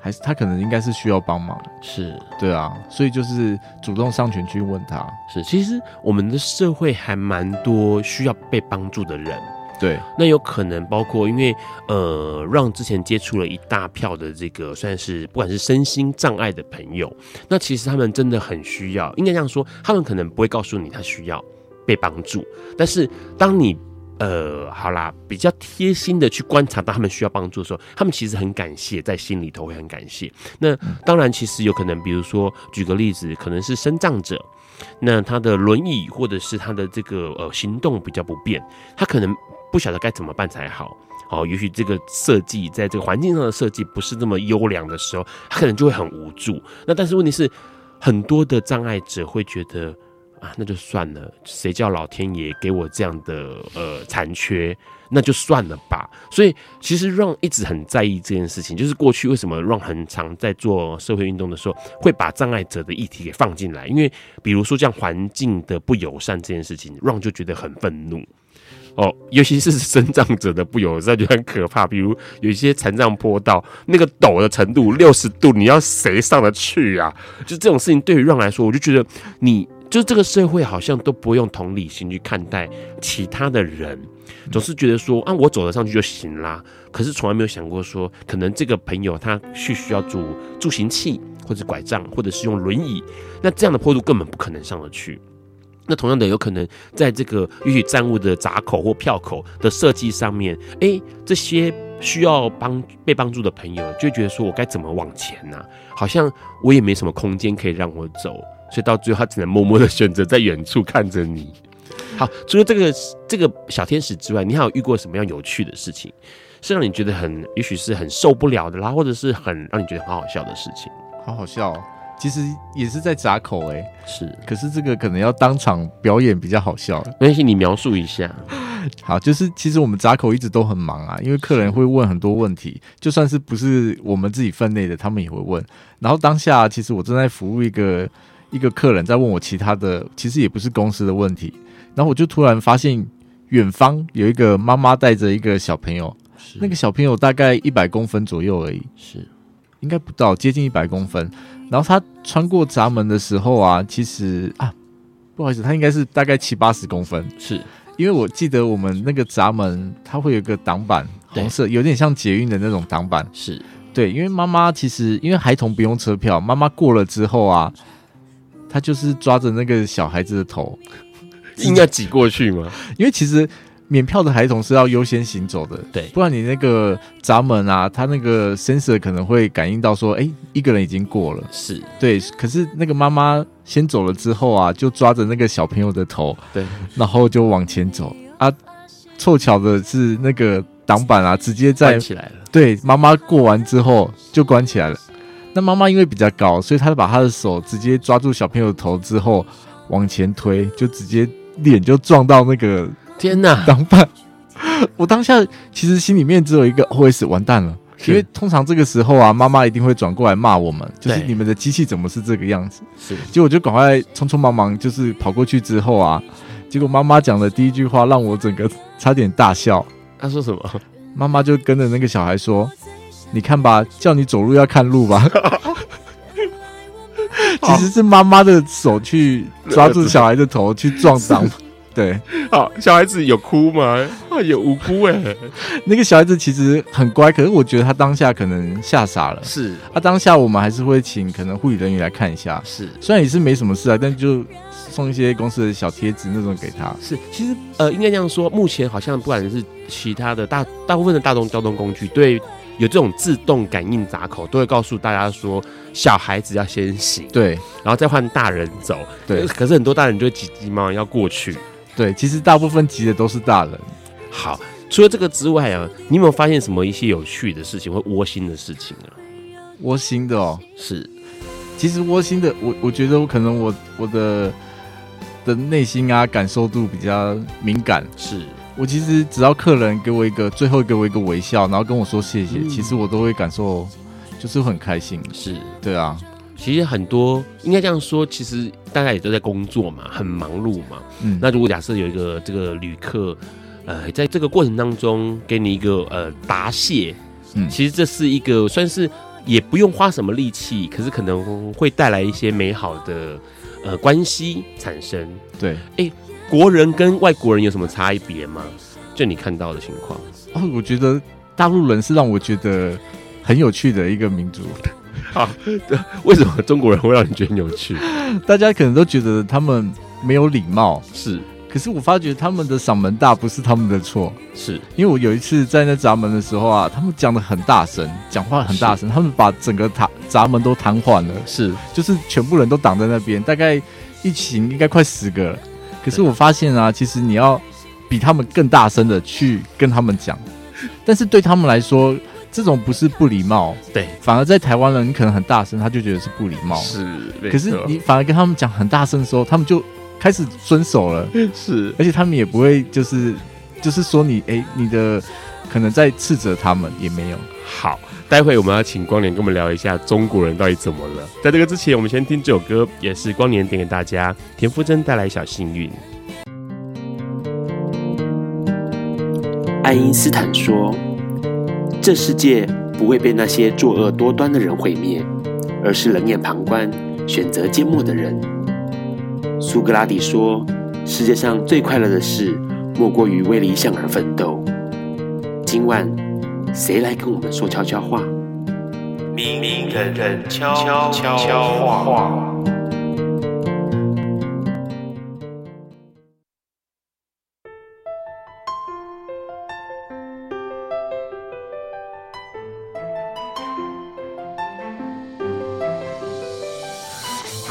还是他可能应该是需要帮忙。是对啊，所以就是主动上前去问他。是，其实我们的社会还蛮多需要被帮助的人。对，那有可能包括，因为呃，让之前接触了一大票的这个算是不管是身心障碍的朋友，那其实他们真的很需要，应该这样说，他们可能不会告诉你他需要被帮助，但是当你呃，好啦，比较贴心的去观察到他们需要帮助的时候，他们其实很感谢，在心里头会很感谢。那当然，其实有可能，比如说举个例子，可能是身障者，那他的轮椅或者是他的这个呃行动比较不便，他可能不晓得该怎么办才好。哦，也许这个设计在这个环境上的设计不是那么优良的时候，他可能就会很无助。那但是问题是，很多的障碍者会觉得啊，那就算了，谁叫老天爷给我这样的呃残缺，那就算了吧。所以其实让一直很在意这件事情，就是过去为什么让很常在做社会运动的时候，会把障碍者的议题给放进来，因为比如说这样环境的不友善这件事情让就觉得很愤怒。哦，尤其是身障者的不友善就很可怕。比如有一些残障坡道，那个陡的程度六十度，你要谁上得去啊？就这种事情，对于让来说，我就觉得你就这个社会好像都不用同理心去看待其他的人，总是觉得说啊，我走得上去就行啦。可是从来没有想过说，可能这个朋友他是需要助助行器，或者拐杖，或者是用轮椅，那这样的坡度根本不可能上得去。那同样的，有可能在这个允许站务的闸口或票口的设计上面，哎、这些需要帮被帮助的朋友就觉得说，我该怎么往前呢、好像我也没什么空间可以让我走，所以到最后他只能默默的选择在远处看着你。好，除了这个这个小天使之外，你还有遇过什么样有趣的事情，是让你觉得很，也许是很受不了的啦，或者是很让你觉得很好笑的事情？好好笑哦。其实也是在闸口哎、欸，是，可是这个可能要当场表演比较好笑。没关系，你描述一下。好，就是其实我们闸口一直都很忙啊，因为客人会问很多问题，就算是不是我们自己分内的，他们也会问。然后当下其实我正在服务一个一个客人，在问我其他的，其实也不是公司的问题。然后我就突然发现远方有一个妈妈带着一个小朋友，那个小朋友大概一百公分左右而已，是，应该不到，接近一百公分。然后他穿过闸门的时候啊，其实啊，不好意思，他应该是大概七八十公分，是。因为我记得我们那个闸门它会有个挡板，红色，有点像捷运的那种挡板，是。对，因为妈妈其实因为孩童不用车票，妈妈过了之后啊，她就是抓着那个小孩子的头，硬要挤过去吗？因为其实。免票的孩童是要优先行走的，对，不然你那个闸门啊，他那个 sensor 可能会感应到说，哎、欸，一个人已经过了，是对。可是那个妈妈先走了之后啊，就抓着那个小朋友的头，对，然后就往前走啊。凑巧的是，那个挡板啊，直接在起来了。对，妈妈过完之后就关起来了。那妈妈因为比较高，所以她把她的手直接抓住小朋友的头之后往前推，就直接脸就撞到那个。天呐，挡板！我当下其实心里面只有一个 OS，完蛋了，因为通常这个时候啊，妈妈一定会转过来骂我们，就是你们的机器怎么是这个样子？是，结果我就赶快匆匆忙忙，就是跑过去之后啊，结果妈妈讲的第一句话让我整个差点大笑。她说什么？妈妈就跟着那个小孩说：“你看吧，叫你走路要看路吧。”其实是妈妈的手去抓住小孩的头去撞挡。对，好，小孩子有哭吗？啊有无辜哎，那个小孩子其实很乖，可是我觉得他当下可能吓傻了。是，他、啊、当下我们还是会请可能护理人员来看一下。是，虽然也是没什么事啊，但就送一些公司的小贴纸那种给他。是，其实呃，应该这样说，目前好像不管是其他的大大部分的大众交通工具，对有这种自动感应闸口，都会告诉大家说，小孩子要先行，对，然后再换大人走。对，可是很多大人就会急急忙忙要过去。对，其实大部分急的都是大人。好，除了这个之外啊，你有没有发现什么一些有趣的事情或窝心的事情啊？窝心的哦，是，其实窝心的，我我觉得我可能我我的的内心啊感受度比较敏感。是我其实只要客人给我一个最后给我一个微笑，然后跟我说谢谢，嗯、其实我都会感受就是很开心。是对啊。其实很多应该这样说，其实大家也都在工作嘛，很忙碌嘛。嗯，那如果假设有一个这个旅客，呃，在这个过程当中给你一个呃答谢，嗯，其实这是一个算是也不用花什么力气，可是可能会带来一些美好的呃关系产生。对，哎，国人跟外国人有什么差别吗？就你看到的情况？哦，我觉得大陆人是让我觉得很有趣的一个民族。好，对，为什么中国人会让你觉得有趣？大家可能都觉得他们没有礼貌，是可是我发觉他们的嗓门大不是他们的错，是因为我有一次在那闸门的时候啊，他们讲的很大声，讲话很大声，他们把整个闸闸门都瘫痪了，是，就是全部人都挡在那边，大概一行应该快十个了。可是我发现啊，其实你要比他们更大声的去跟他们讲，但是对他们来说，这种不是不礼貌，对，反而在台湾人你可能很大声，他就觉得是不礼貌，是。可是你反而跟他们讲很大声的时候，他们就。开始遵守了，是，而且他们也不会就是就是说你哎、欸，你的可能在斥责他们也没有。好，待会我们要请光年跟我们聊一下中国人到底怎么了。在这个之前，我们先听这首歌，也是光年点给大家，田馥甄带来小幸运。爱因斯坦说：“这世界不会被那些作恶多端的人毁灭，而是冷眼旁观、选择缄默的人。”苏格拉底说：“世界上最快乐的事，莫过于为理想而奋斗。”今晚，谁来跟我们说悄悄话？明明人人悄悄悄话。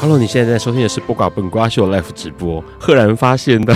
Hello，你现在在收听的是《播瓜笨瓜秀》Live 直播。赫然发现到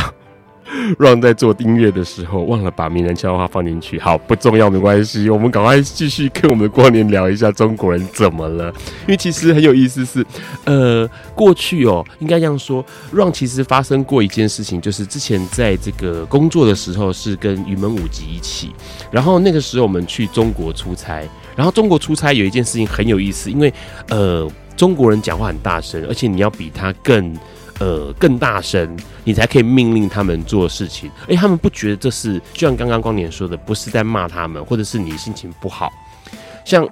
Ron 在做音乐的时候忘了把名人悄悄话放进去。好，不重要，没关系，我们赶快继续跟我们的光年聊一下中国人怎么了。因为其实很有意思是，呃，过去哦，应该这样说，Ron 其实发生过一件事情，就是之前在这个工作的时候是跟云门舞集一起，然后那个时候我们去中国出差，然后中国出差有一件事情很有意思，因为呃。中国人讲话很大声，而且你要比他更，呃，更大声，你才可以命令他们做事情。哎，他们不觉得这是，就像刚刚光年说的，不是在骂他们，或者是你心情不好。像，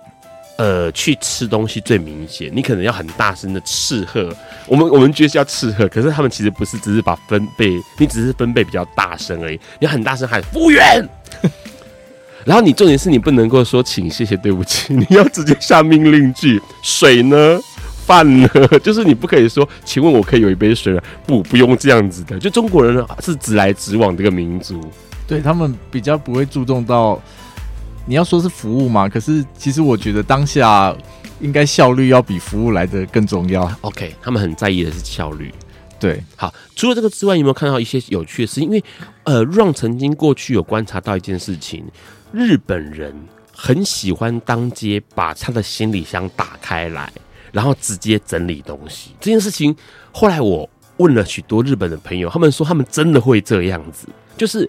呃，去吃东西最明显，你可能要很大声的斥喝。我们我们觉得是要斥喝，可是他们其实不是，只是把分贝，你只是分贝比较大声而已。你很大声喊服务员。然后你重点是你不能够说请谢谢对不起，你要直接下命令句。水呢？饭呢？就是你不可以说，请问我可以有一杯水吗？不，不用这样子的。就中国人是直来直往这个民族，对他们比较不会注重到你要说是服务嘛。可是其实我觉得当下应该效率要比服务来的更重要。OK，他们很在意的是效率。对，好，除了这个之外，有没有看到一些有趣的事？因为呃，Ron 曾经过去有观察到一件事情。日本人很喜欢当街把他的行李箱打开来，然后直接整理东西。这件事情后来我问了许多日本的朋友，他们说他们真的会这样子。就是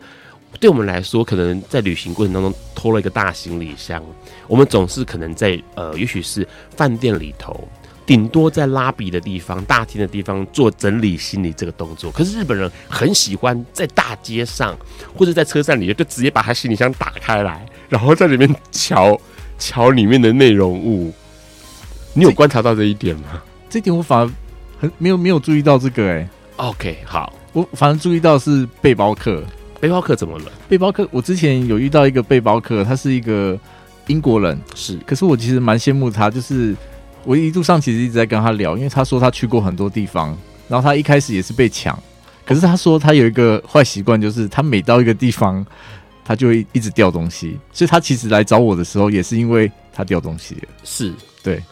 对我们来说，可能在旅行过程当中拖了一个大行李箱，我们总是可能在呃，也许是饭店里头。顶多在拉比的地方、大厅的地方做整理行李这个动作，可是日本人很喜欢在大街上或者在车站里就直接把他行李箱打开来，然后在里面瞧瞧里面的内容物。你有观察到这一点吗？这，这点我反而很没有没有注意到这个哎、欸。OK，好，我反而注意到是背包客。背包客怎么了？背包客，我之前有遇到一个背包客，他是一个英国人，是，可是我其实蛮羡慕他，就是。我一路上其实一直在跟他聊，因为他说他去过很多地方，然后他一开始也是被抢，可是他说他有一个坏习惯，就是他每到一个地方，他就会一直掉东西，所以他其实来找我的时候也是因为他掉东西了。是，对，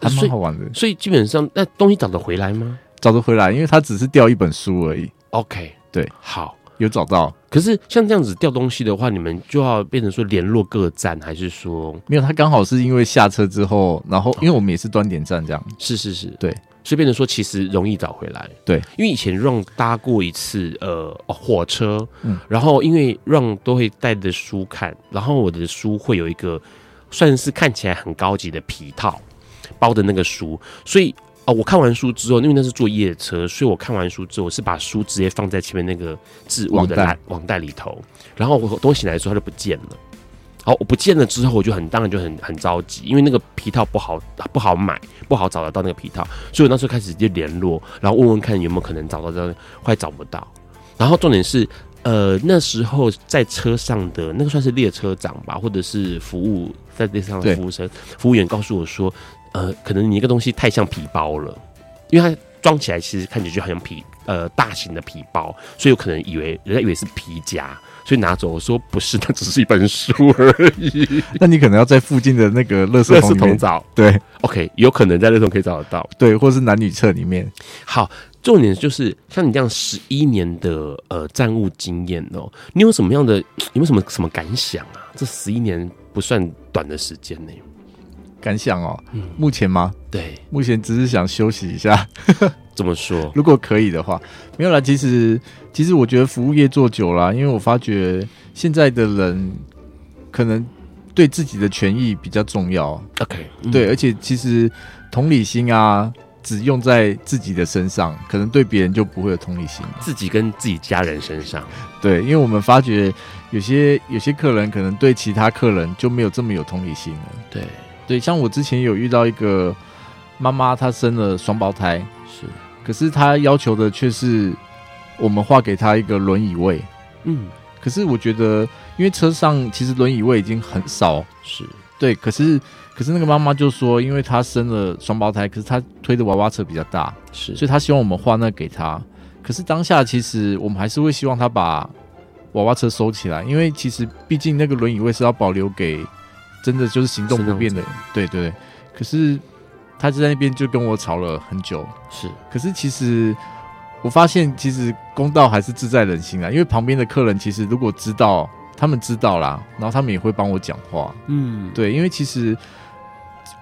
还蛮好玩的。所以基本上那东西找得回来吗？找得回来，因为他只是掉一本书而已。OK，对，好。有找到，可是像这样子掉东西的话，你们就要变成说联络各站，还是说没有？他刚好是因为下车之后，然后因为我们也是端点站这样，是是是，对，所以变成说其实容易找回来。对，因为以前 Ron 搭过一次呃火车，嗯，然后因为 Ron 都会带着书看，然后我的书会有一个算是看起来很高级的皮套包的那个书，所以。啊，我看完书之后，因为那是坐夜车，所以我看完书之后，我是把书直接放在前面那个置物的网网袋里头。然后我东西来的时候，它就不见了。好，我不见了之后，我就很当然就很很着急，因为那个皮套不好不好买，不好找得到那个皮套，所以我那时候开始就联络，然后问问看有没有可能找到这样，快找不到。然后重点是，呃，那时候在车上的那个算是列车长吧，或者是服务在列车上的服务生服务员告诉我说。呃，可能你一个东西太像皮包了，因为它装起来其实看起来就好像皮呃大型的皮包，所以有可能以为人家以为是皮夹，所以拿走。我说不是，那只是一本书而已。那你可能要在附近的那个垃圾桶找。对，OK，有可能在垃圾桶可以找得到。对，或是男女厕里面。好，重点就是像你这样十一年的呃战务经验哦、喔，你有什么样的有没有什么什么感想啊？这十一年不算短的时间呢。感想哦，嗯，目前吗？对，目前只是想休息一下。怎么说？如果可以的话，没有啦。其实，其实我觉得服务业做久了，因为我发觉现在的人可能对自己的权益比较重要。OK，对，而且其实同理心啊，只用在自己的身上，可能对别人就不会有同理心。自己跟自己家人身上，对，因为我们发觉有些有些客人可能对其他客人就没有这么有同理心了。对。对，像我之前有遇到一个妈妈，她生了双胞胎，是，可是她要求的却是我们画给她一个轮椅位，嗯，可是我觉得，因为车上其实轮椅位已经很少，是。对，可是可是那个妈妈就说，因为她生了双胞胎，可是她推的娃娃车比较大，是，所以她希望我们画那给她，可是当下其实我们还是会希望她把娃娃车收起来，因为其实毕竟那个轮椅位是要保留给。真的就是行动不便的人，对对对。可是他就在那边就跟我吵了很久。是，可是其实我发现，其实公道还是自在人心啊。因为旁边的客人其实如果知道，他们知道啦，然后他们也会帮我讲话。嗯，对，因为其实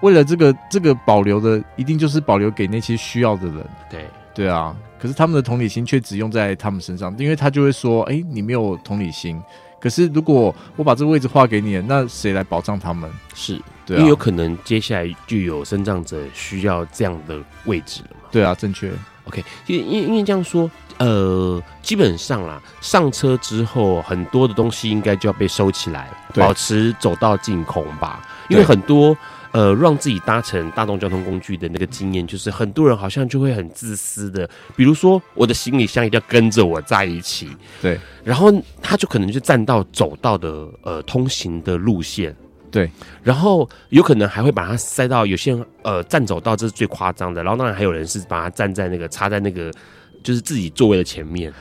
为了这个这个保留的，一定就是保留给那些需要的人。对对啊。可是他们的同理心却只用在他们身上，因为他就会说：“哎，你没有同理心。”可是，如果我把这个位置划给你，那谁来保障他们？是，对啊，因为有可能接下来就有生长者需要这样的位置了嘛？对啊，正确。OK，因为因为这样说，呃，基本上啦，上车之后很多的东西应该就要被收起来，保持走道净空吧？因为很多。呃，让自己搭乘大众交通工具的那个经验，就是很多人好像就会很自私的，比如说我的行李箱一定要跟着我在一起，对，然后他就可能就站到走道的呃通行的路线，对，然后有可能还会把它塞到有些人呃站走道，这是最夸张的，然后当然还有人是把它站在那个插在那个就是自己座位的前面，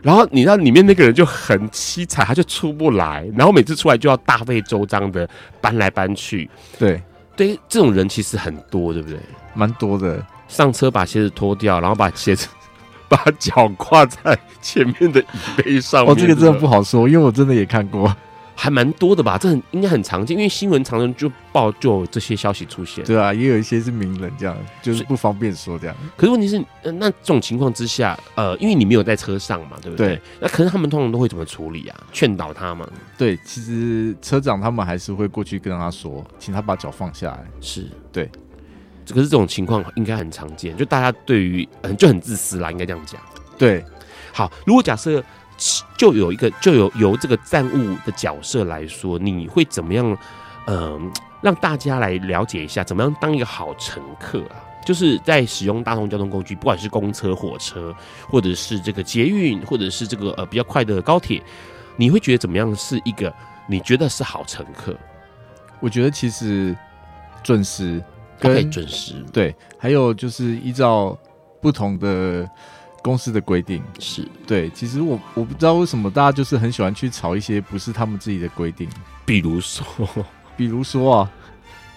然后你知道里面那个人就很凄惨，他就出不来，然后每次出来就要大费周章的搬来搬去，对。对，这种人其实很多，对不对？蛮多的。上车把鞋子脱掉，然后把鞋子 把脚挂在前面的椅背上面。哦，这个真的不好说，因为我真的也看过。还蛮多的吧，这很应该很常见，因为新闻常常就报就有这些消息出现。对啊，也有一些是名人这样，就是不方便说这样。可是问题是，呃，那这种情况之下，呃，因为你没有在车上嘛，对不对？对。那可是他们通常都会怎么处理啊？劝导他嘛？对，其实车长他们还是会过去跟他说，请他把脚放下来。是对。可是这种情况应该很常见，就大家对于嗯就很自私啦，应该这样讲。对。好，如果假设。就有一个，就有由这个站务的角色来说，你会怎么样？嗯、呃，让大家来了解一下，怎么样当一个好乘客啊？就是在使用大众交通工具，不管是公车、火车，或者是这个捷运，或者是这个呃比较快的高铁，你会觉得怎么样是一个你觉得是好乘客？我觉得其实准时跟，跟准时对，还有就是依照不同的。公司的规定。是。对，其实我我不知道为什么大家就是很喜欢去吵一些不是他们自己的规定，比如说，比如说啊，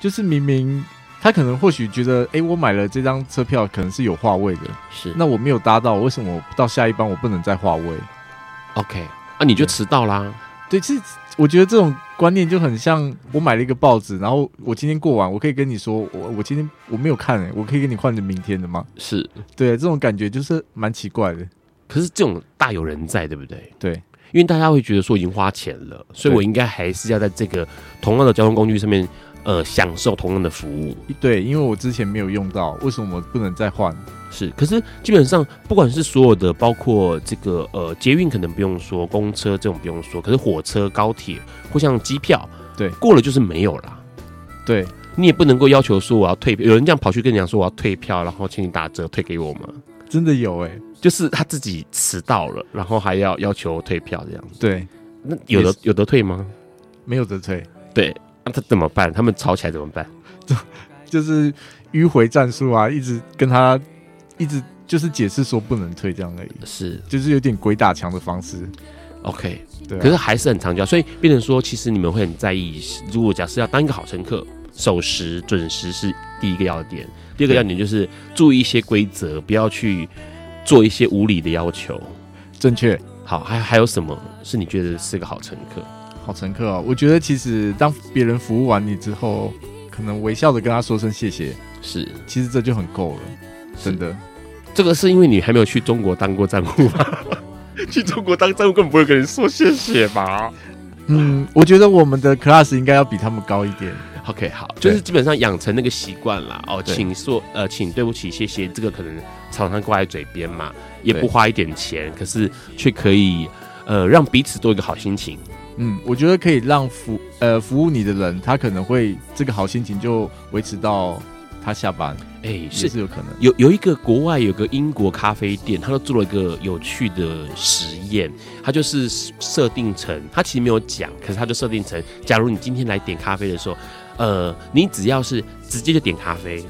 就是明明他可能或许觉得，哎、欸，我买了这张车票可能是有话位的，是。那我没有搭到，为什么我到下一班我不能再话位？OK，啊，你就迟到啦。对，其实我觉得这种观念就很像我买了一个报纸，然后我今天过完，我可以跟你说，我我今天我没有看、欸，我可以给你换成明天的吗？是对，这种感觉就是蛮奇怪的。可是这种大有人在，对不对？对，因为大家会觉得说已经花钱了，所以我应该还是要在这个同样的交通工具上面，呃，享受同样的服务。对，因为我之前没有用到，为什么我不能再换？是，可是基本上不管是所有的，包括这个呃捷运可能不用说，公车这种不用说，可是火车、高铁或像机票，对，过了就是没有了。对，你也不能够要求说我要退票，有人这样跑去跟你讲说我要退票，然后请你打折退给我吗？真的有哎、欸，就是他自己迟到了，然后还要要求退票这样子。对，那有的有的退吗？没有得退。对，那他怎么办？他们吵起来怎么办？就 就是迂回战术啊，一直跟他。一直就是解释说不能退这样而已，是，就是有点鬼打墙的方式。OK，对啊，可是还是很长久，所以变成说，其实你们会很在意，如果假设要当一个好乘客，守时准时是第一个要点，第二个要点就是注意一些规则，不要去做一些无理的要求。正确。好，还还有什么是你觉得是个好乘客？好乘客啊，我觉得其实当别人服务完你之后，可能微笑着跟他说声谢谢，是，其实这就很够了，真的。这个是因为你还没有去中国当过站务吗？去中国当站务根本不会跟人说谢谢吧？嗯，我觉得我们的 class 应该要比他们高一点。OK，好，就是基本上养成那个习惯了哦，请说呃，请对不起，谢谢，这个可能常常挂在嘴边嘛，也不花一点钱，可是却可以呃让彼此都有一个好心情。嗯，我觉得可以让服呃服务你的人，他可能会这个好心情就维持到。他下班，哎、欸，是是有可能有有一个国外有个英国咖啡店，他都做了一个有趣的实验，他就是设定成，他其实没有讲，可是他就设定成，假如你今天来点咖啡的时候，呃，你只要是直接就点咖啡，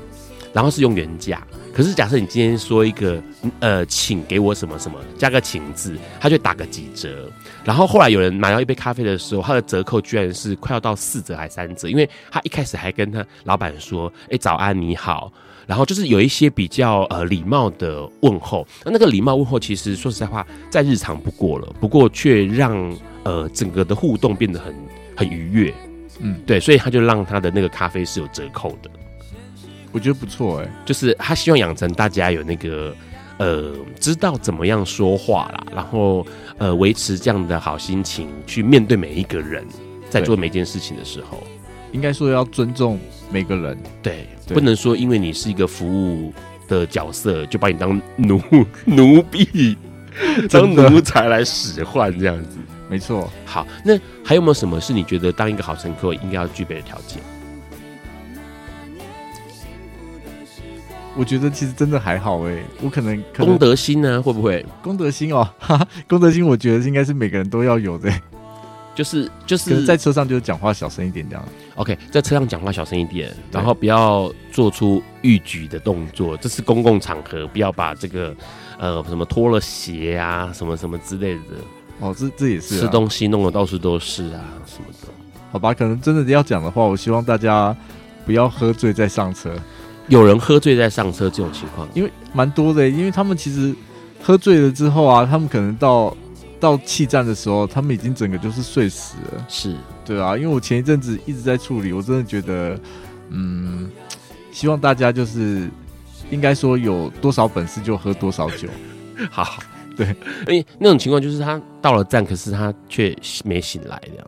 然后是用原价。可是，假设你今天说一个，呃，请给我什么什么，加个请字，他就打个几折。然后后来有人买到一杯咖啡的时候，他的折扣居然是快要到四折还三折，因为他一开始还跟他老板说：“哎、欸，早安，你好。”然后就是有一些比较呃礼貌的问候。那那个礼貌问候，其实说实在话，再日常不过了，不过却让呃整个的互动变得很很愉悦。嗯，对，所以他就让他的那个咖啡是有折扣的。我觉得不错哎、欸，就是他希望养成大家有那个呃，知道怎么样说话啦，然后呃，维持这样的好心情去面对每一个人，在做每件事情的时候，应该说要尊重每个人，对，对，不能说因为你是一个服务的角色，就把你当奴 奴婢、当奴才来使唤这样子。没错。好，那还有没有什么是你觉得当一个好乘客应该要具备的条件？我觉得其实真的还好哎，我可能，可能公德心呢？会不会功德心哦？哈哈，功德心，我觉得应该是每个人都要有的，就是就是在车上就讲话小声一点这样。OK，在车上讲话小声一点，然后不要做出逾矩的动作。这是公共场合，不要把这个呃什么脱了鞋啊，什么什么之类的。哦，这这也是、啊、吃东西弄得到处都是啊什么的。好吧，可能真的要讲的话，我希望大家不要喝醉再上车。有人喝醉在上车这种情况，因为蛮多的，因为他们其实喝醉了之后啊，他们可能到到气站的时候，他们已经整个就是睡死了。是，对啊，因为我前一阵子一直在处理，我真的觉得，嗯，希望大家就是应该说有多少本事就喝多少酒。好，对，因为那种情况就是他到了站，可是他却没醒来，这样，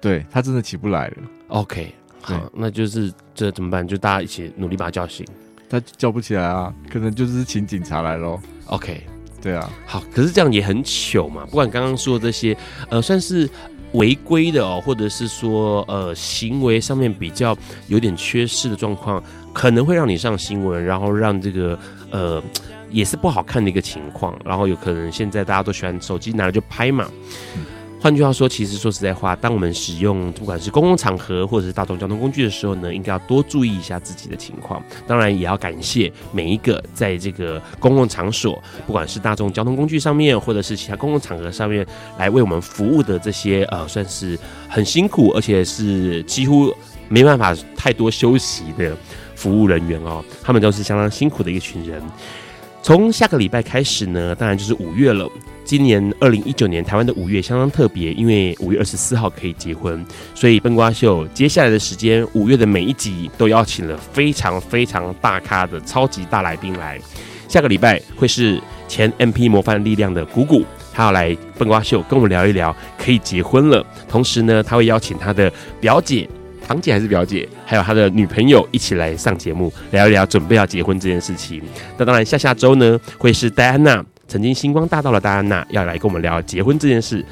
对他真的起不来了。OK。好，那就是这怎么办？就大家一起努力把他叫醒。他叫不起来啊，可能就是请警察来喽。OK，对啊。好，可是这样也很糗嘛。不管刚刚说的这些，呃，算是违规的哦，或者是说呃行为上面比较有点缺失的状况，可能会让你上新闻，然后让这个呃也是不好看的一个情况。然后有可能现在大家都喜欢手机拿了就拍嘛。嗯换句话说，其实说实在话，当我们使用不管是公共场合或者是大众交通工具的时候呢，应该要多注意一下自己的情况。当然，也要感谢每一个在这个公共场所，不管是大众交通工具上面，或者是其他公共场合上面来为我们服务的这些呃，算是很辛苦，而且是几乎没办法太多休息的服务人员哦，他们都是相当辛苦的一群人。从下个礼拜开始呢，当然就是五月了。今年二零一九年台湾的五月相当特别，因为五月二十四号可以结婚，所以笨瓜秀接下来的时间，五月的每一集都邀请了非常非常大咖的超级大来宾来。下个礼拜会是前 MP 模范力量的鼓鼓，他要来笨瓜秀跟我们聊一聊可以结婚了。同时呢，他会邀请他的表姐。堂姐还是表姐，还有他的女朋友一起来上节目聊一聊准备要结婚这件事情。那当然，下下周呢会是戴安娜，曾经星光大道的戴安娜要来跟我们聊结婚这件事。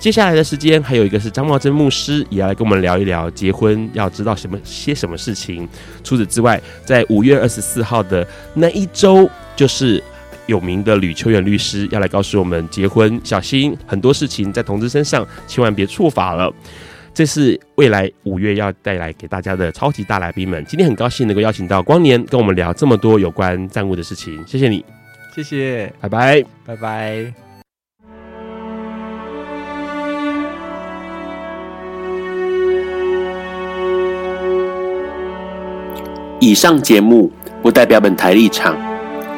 接下来的时间还有一个是张茂珍牧师也要来跟我们聊一聊结婚要知道什么些什么事情。除此之外，在五月二十四号的那一周，就是有名的吕秋远律师要来告诉我们结婚小心很多事情在同志身上千万别触法了。这是未来五月要带来给大家的超级大来宾们今天很高兴能够邀请到光年跟我们聊这么多有关站务的事情谢谢你。谢谢。拜拜。拜拜。以上节目不代表本台立场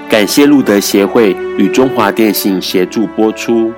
感谢路德协会与中华电信协助播出。